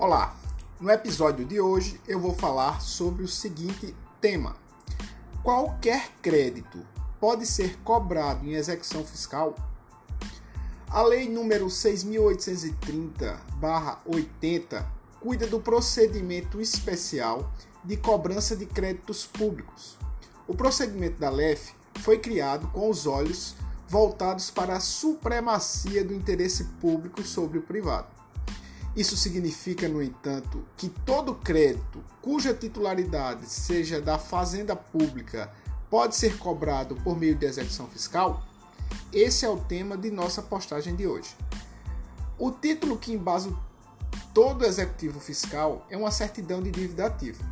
Olá, no episódio de hoje eu vou falar sobre o seguinte tema: qualquer crédito pode ser cobrado em execução fiscal? A Lei número 6.830-80 cuida do procedimento especial de cobrança de créditos públicos. O procedimento da LEF foi criado com os olhos voltados para a supremacia do interesse público sobre o privado. Isso significa, no entanto, que todo crédito cuja titularidade seja da fazenda pública pode ser cobrado por meio de execução fiscal? Esse é o tema de nossa postagem de hoje. O título que embasa todo executivo fiscal é uma certidão de dívida ativa.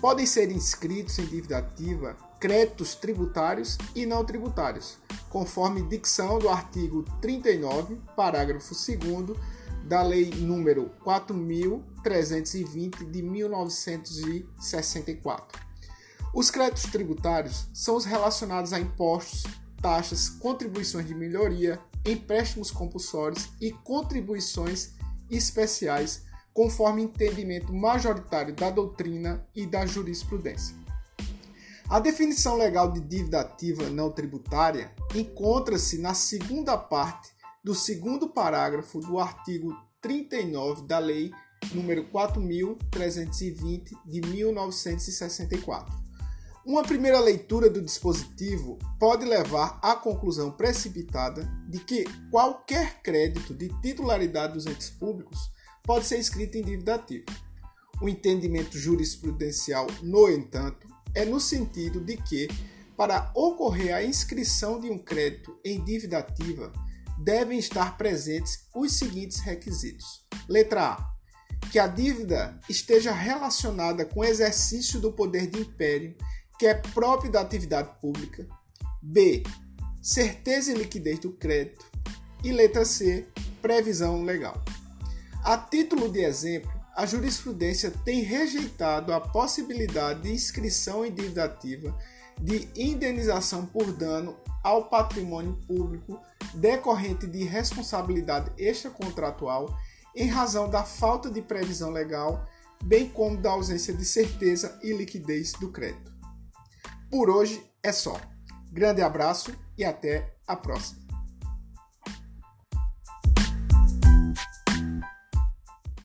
Podem ser inscritos em dívida ativa créditos tributários e não tributários, conforme dicção do artigo 39, parágrafo 2 da Lei número 4320 de 1964. Os créditos tributários são os relacionados a impostos, taxas, contribuições de melhoria, empréstimos compulsórios e contribuições especiais, conforme entendimento majoritário da doutrina e da jurisprudência. A definição legal de dívida ativa não tributária encontra-se na segunda parte do segundo parágrafo do artigo 39 da Lei número 4320 de 1964. Uma primeira leitura do dispositivo pode levar à conclusão precipitada de que qualquer crédito de titularidade dos entes públicos pode ser escrito em dívida ativa. O entendimento jurisprudencial, no entanto, é no sentido de que, para ocorrer a inscrição de um crédito em dívida ativa, devem estar presentes os seguintes requisitos. Letra A. Que a dívida esteja relacionada com o exercício do poder de império que é próprio da atividade pública. B. Certeza e liquidez do crédito. E letra C. Previsão legal. A título de exemplo, a jurisprudência tem rejeitado a possibilidade de inscrição em dívida ativa de indenização por dano ao patrimônio público decorrente de responsabilidade extracontratual em razão da falta de previsão legal, bem como da ausência de certeza e liquidez do crédito. Por hoje é só. Grande abraço e até a próxima.